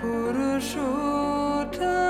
purushottam